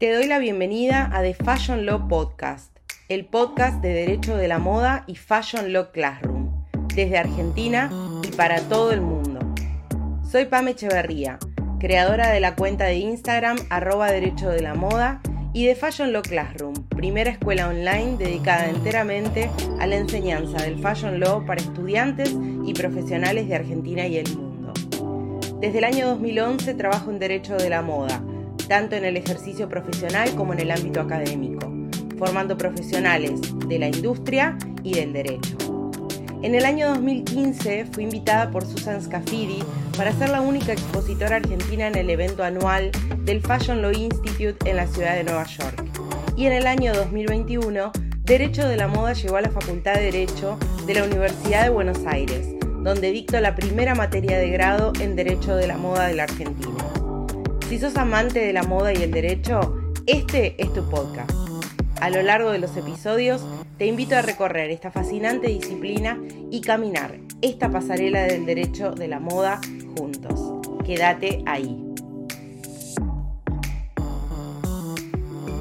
Te doy la bienvenida a The Fashion Law Podcast, el podcast de Derecho de la Moda y Fashion Law Classroom, desde Argentina y para todo el mundo. Soy Pame Echeverría, creadora de la cuenta de Instagram arroba Derecho de la Moda y de Fashion Law Classroom, primera escuela online dedicada enteramente a la enseñanza del Fashion Law para estudiantes y profesionales de Argentina y el mundo. Desde el año 2011 trabajo en Derecho de la Moda, tanto en el ejercicio profesional como en el ámbito académico, formando profesionales de la industria y del derecho. En el año 2015 fui invitada por Susan Scafidi para ser la única expositora argentina en el evento anual del Fashion Law Institute en la ciudad de Nueva York. Y en el año 2021, Derecho de la Moda llegó a la Facultad de Derecho de la Universidad de Buenos Aires, donde dicto la primera materia de grado en Derecho de la Moda de la Argentina. Si sos amante de la moda y el derecho, este es tu podcast. A lo largo de los episodios te invito a recorrer esta fascinante disciplina y caminar esta pasarela del derecho de la moda juntos. Quédate ahí.